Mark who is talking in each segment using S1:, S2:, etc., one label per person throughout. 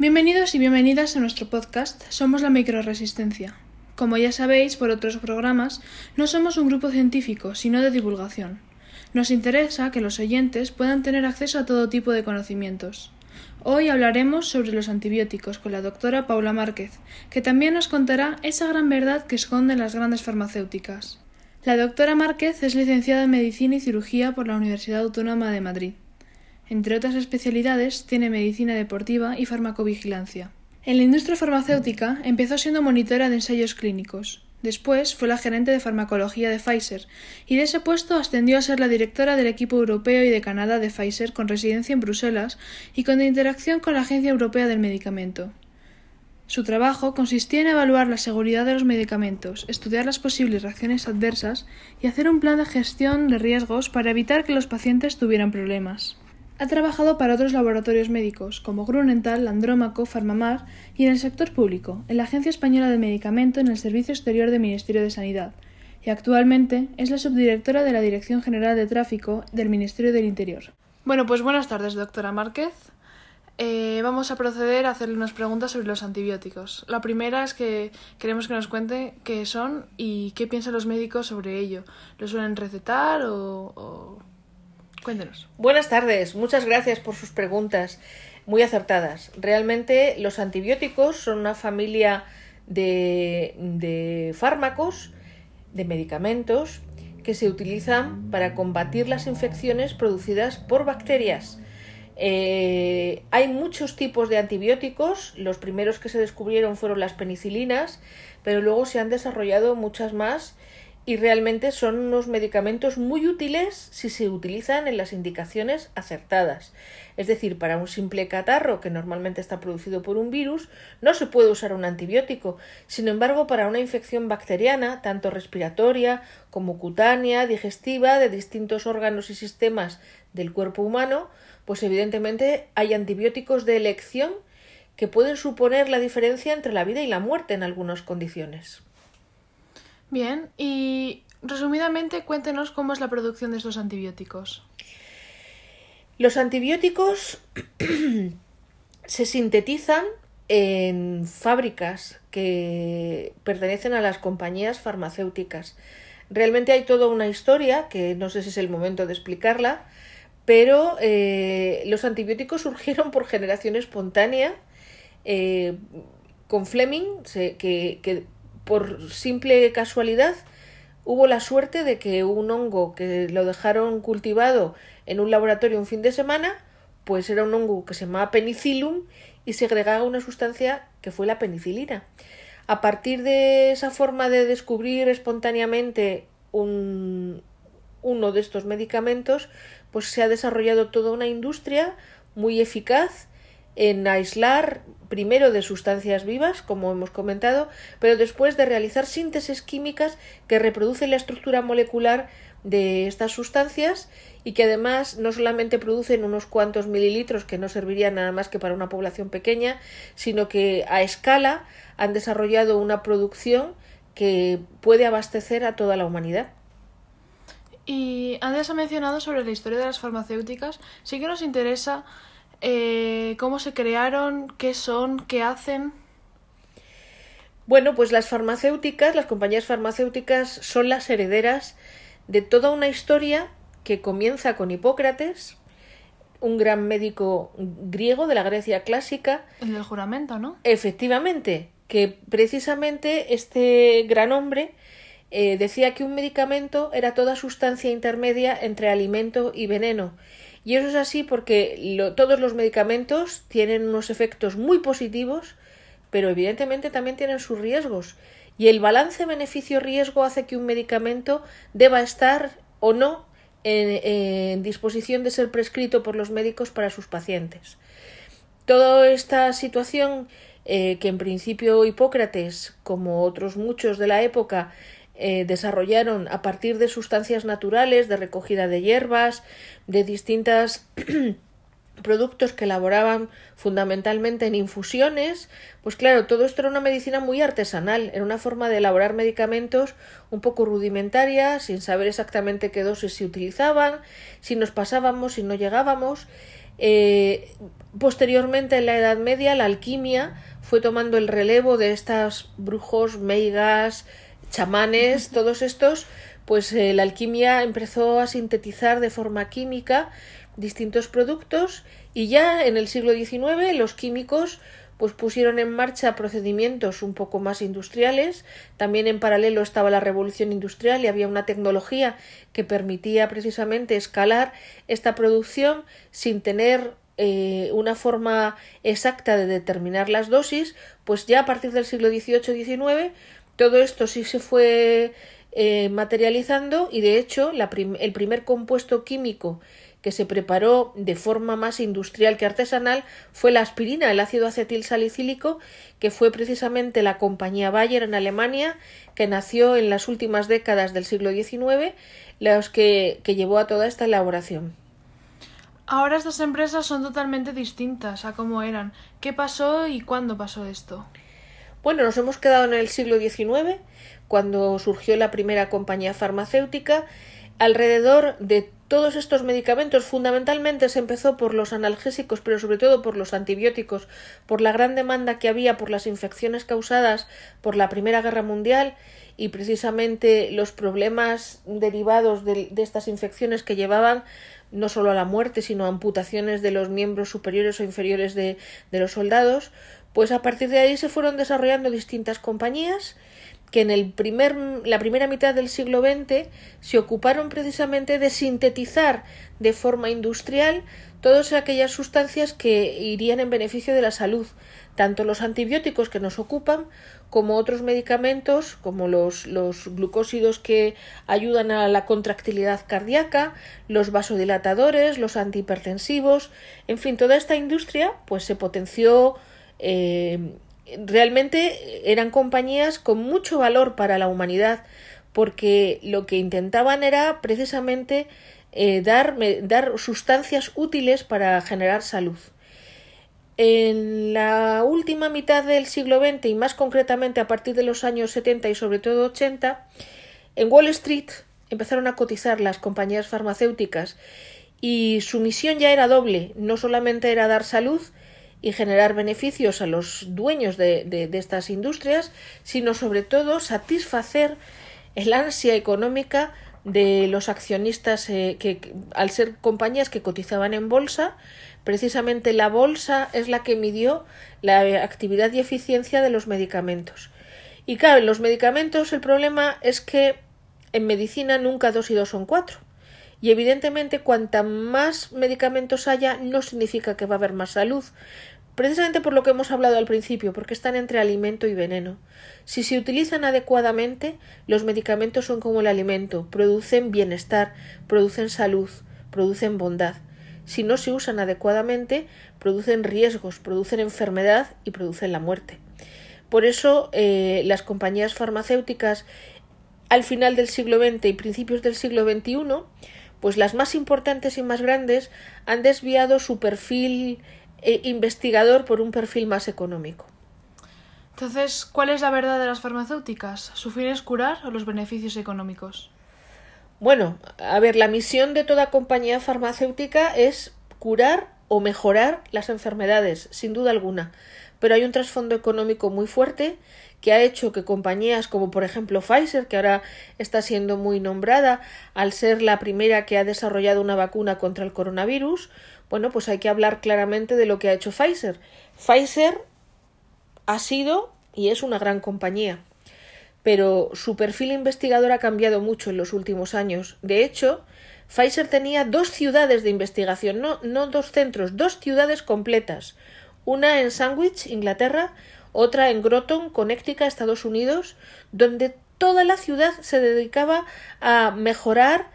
S1: Bienvenidos y bienvenidas a nuestro podcast Somos la Microresistencia. Como ya sabéis por otros programas, no somos un grupo científico, sino de divulgación. Nos interesa que los oyentes puedan tener acceso a todo tipo de conocimientos. Hoy hablaremos sobre los antibióticos con la doctora Paula Márquez, que también nos contará esa gran verdad que esconden las grandes farmacéuticas. La doctora Márquez es licenciada en Medicina y Cirugía por la Universidad Autónoma de Madrid. Entre otras especialidades, tiene medicina deportiva y farmacovigilancia. En la industria farmacéutica empezó siendo monitora de ensayos clínicos. Después fue la gerente de farmacología de Pfizer y de ese puesto ascendió a ser la directora del equipo europeo y de Canadá de Pfizer con residencia en Bruselas y con interacción con la Agencia Europea del Medicamento. Su trabajo consistía en evaluar la seguridad de los medicamentos, estudiar las posibles reacciones adversas y hacer un plan de gestión de riesgos para evitar que los pacientes tuvieran problemas. Ha trabajado para otros laboratorios médicos, como Grunenthal, Andrómaco, Farmamar y en el sector público, en la Agencia Española de Medicamento en el Servicio Exterior del Ministerio de Sanidad, y actualmente es la subdirectora de la Dirección General de Tráfico del Ministerio del Interior. Bueno, pues buenas tardes, doctora Márquez. Eh, vamos a proceder a hacerle unas preguntas sobre los antibióticos. La primera es que queremos que nos cuente qué son y qué piensan los médicos sobre ello. ¿Lo suelen recetar o
S2: Buenas tardes, muchas gracias por sus preguntas, muy acertadas. Realmente los antibióticos son una familia de, de fármacos, de medicamentos, que se utilizan para combatir las infecciones producidas por bacterias. Eh, hay muchos tipos de antibióticos, los primeros que se descubrieron fueron las penicilinas, pero luego se han desarrollado muchas más y realmente son unos medicamentos muy útiles si se utilizan en las indicaciones acertadas. Es decir, para un simple catarro que normalmente está producido por un virus, no se puede usar un antibiótico. Sin embargo, para una infección bacteriana, tanto respiratoria como cutánea, digestiva, de distintos órganos y sistemas del cuerpo humano, pues evidentemente hay antibióticos de elección que pueden suponer la diferencia entre la vida y la muerte en algunas condiciones.
S1: Bien, y resumidamente cuéntenos cómo es la producción de estos antibióticos.
S2: Los antibióticos se sintetizan en fábricas que pertenecen a las compañías farmacéuticas. Realmente hay toda una historia que no sé si es el momento de explicarla, pero eh, los antibióticos surgieron por generación espontánea. Eh, con Fleming, que, que por simple casualidad hubo la suerte de que un hongo que lo dejaron cultivado en un laboratorio un fin de semana, pues era un hongo que se llamaba penicillum y segregaba una sustancia que fue la penicilina. A partir de esa forma de descubrir espontáneamente un, uno de estos medicamentos, pues se ha desarrollado toda una industria muy eficaz en aislar primero de sustancias vivas, como hemos comentado, pero después de realizar síntesis químicas que reproducen la estructura molecular de estas sustancias y que además no solamente producen unos cuantos mililitros que no servirían nada más que para una población pequeña, sino que a escala han desarrollado una producción que puede abastecer a toda la humanidad.
S1: Y antes ha mencionado sobre la historia de las farmacéuticas. Sí que nos interesa eh, cómo se crearon, qué son, qué hacen.
S2: Bueno, pues las farmacéuticas, las compañías farmacéuticas son las herederas de toda una historia que comienza con Hipócrates, un gran médico griego de la Grecia clásica.
S1: El del juramento, ¿no?
S2: Efectivamente, que precisamente este gran hombre eh, decía que un medicamento era toda sustancia intermedia entre alimento y veneno y eso es así porque todos los medicamentos tienen unos efectos muy positivos, pero evidentemente también tienen sus riesgos. Y el balance beneficio-riesgo hace que un medicamento deba estar o no en, disposición de ser prescrito por los médicos para sus pacientes. Toda esta situación eh, que en principio Hipócrates, como otros muchos de la época, eh, desarrollaron a partir de sustancias naturales, de recogida de hierbas, de distintos productos que elaboraban fundamentalmente en infusiones, pues claro, todo esto era una medicina muy artesanal, era una forma de elaborar medicamentos un poco rudimentaria, sin saber exactamente qué dosis se utilizaban, si nos pasábamos, si no llegábamos, Eh, posteriormente, en la Edad Media, la alquimia fue tomando el relevo de estos brujos, meigas, chamanes, todos estos, pues eh, la alquimia empezó a sintetizar de forma química distintos productos y ya en el siglo XIX los químicos pues pusieron en marcha procedimientos un poco más industriales. También en paralelo estaba la revolución industrial y había una tecnología que permitía precisamente escalar esta producción sin tener eh, una forma exacta de determinar las dosis, pues ya a partir del siglo XVIII-XIX todo esto sí se fue eh, materializando y de hecho el primer compuesto químico que se preparó de forma más industrial que artesanal fue la aspirina, el ácido acetil salicílico, que fue precisamente la compañía Bayer en Alemania, que nació en las últimas décadas del siglo XIX, los que, que llevó a toda esta elaboración.
S1: Ahora estas empresas son totalmente distintas a cómo eran. ¿Qué pasó y cuándo pasó esto?
S2: Bueno, nos hemos quedado en el siglo XIX, cuando surgió la primera compañía farmacéutica. Alrededor de todos estos medicamentos fundamentalmente se empezó por los analgésicos, pero sobre todo por los antibióticos, por la gran demanda que había por las infecciones causadas por la Primera Guerra Mundial y precisamente los problemas derivados de, estas infecciones que llevaban no solo a la muerte, sino a amputaciones de los miembros superiores o inferiores de, de los soldados, pues a partir de ahí se fueron desarrollando distintas compañías que en el primer, la primera mitad del siglo XX se ocuparon precisamente de sintetizar de forma industrial todas aquellas sustancias que irían en beneficio de la salud, tanto los antibióticos que nos ocupan como otros medicamentos como los, glucósidos que ayudan a la contractilidad cardíaca, los vasodilatadores, los antihipertensivos, en fin, toda esta industria pues se potenció eh, realmente eran compañías con mucho valor para la humanidad porque lo que intentaban era precisamente eh, dar, dar sustancias útiles para generar salud. En la última mitad del siglo XX y más concretamente a partir de los años 70 y sobre todo 80, en Wall Street empezaron a cotizar las compañías farmacéuticas y su misión ya era doble, no solamente era dar salud, y generar beneficios a los dueños de, de, estas industrias, sino sobre todo satisfacer el ansia económica de los accionistas eh, que al ser compañías que cotizaban en bolsa, precisamente la bolsa es la que midió la actividad y eficiencia de los medicamentos. Y claro, en los medicamentos el problema es que en medicina nunca dos y dos son cuatro. Y evidentemente cuanta más medicamentos haya no significa que va a haber más salud, precisamente por lo que hemos hablado al principio, porque están entre alimento y veneno. Si se utilizan adecuadamente, los medicamentos son como el alimento, producen bienestar, producen salud, producen bondad. Si no se usan adecuadamente, producen riesgos, producen enfermedad y producen la muerte. Por eso eh, las compañías farmacéuticas al final del siglo XX y principios del siglo XXI pues las más importantes y más grandes han desviado su perfil eh, investigador por un perfil más económico.
S1: Entonces, ¿cuál es la verdad de las farmacéuticas? ¿Su fin es curar o los beneficios económicos?
S2: Bueno, a ver, la misión de toda compañía farmacéutica es curar o mejorar las enfermedades, sin duda alguna. Pero hay un trasfondo económico muy fuerte que ha hecho que compañías como por ejemplo Pfizer, que ahora está siendo muy nombrada al ser la primera que ha desarrollado una vacuna contra el coronavirus, bueno, pues hay que hablar claramente de lo que ha hecho Pfizer. Pfizer ha sido y es una gran compañía, pero su perfil investigador ha cambiado mucho en los últimos años. De hecho, Pfizer tenía dos ciudades de investigación, no, no dos centros, dos ciudades completas. Una en Sandwich, Inglaterra, otra en Groton, Connecticut, Estados Unidos, donde toda la ciudad se dedicaba a mejorar,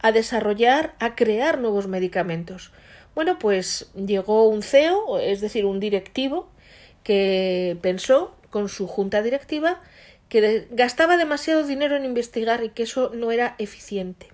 S2: a desarrollar, a crear nuevos medicamentos. Bueno, pues llegó un CEO, es decir, un directivo, que pensó con su junta directiva que gastaba demasiado dinero en investigar y que eso no era eficiente.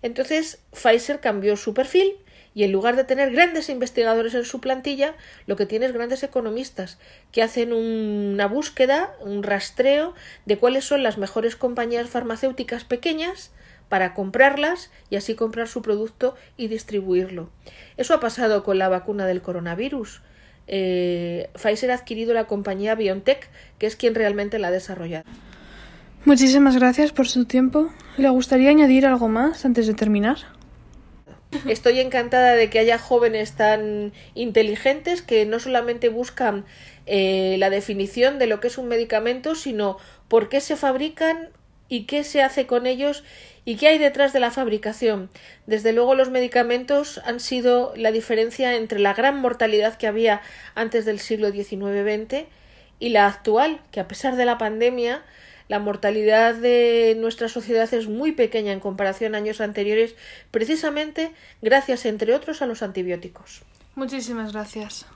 S2: Entonces Pfizer cambió su perfil y en lugar de tener grandes investigadores en su plantilla, lo que tiene es grandes economistas que hacen una búsqueda, un rastreo de cuáles son las mejores compañías farmacéuticas pequeñas para comprarlas y así comprar su producto y distribuirlo. Eso ha pasado con la vacuna del coronavirus. Eh, Pfizer ha adquirido la compañía BioNTech, que es quien realmente la ha desarrollado.
S1: Muchísimas gracias por su tiempo. ¿Le gustaría añadir algo más antes de terminar?
S2: Estoy encantada de que haya jóvenes tan inteligentes que no solamente buscan eh, la definición de lo que es un medicamento, sino por qué se fabrican y qué se hace con ellos y qué hay detrás de la fabricación. Desde luego los medicamentos han sido la diferencia entre la gran mortalidad que había antes del siglo XIX-XX y la actual, que a pesar de la pandemia la mortalidad de nuestra sociedad es muy pequeña en comparación a años anteriores, precisamente gracias, entre otros, a los antibióticos.
S1: Muchísimas gracias.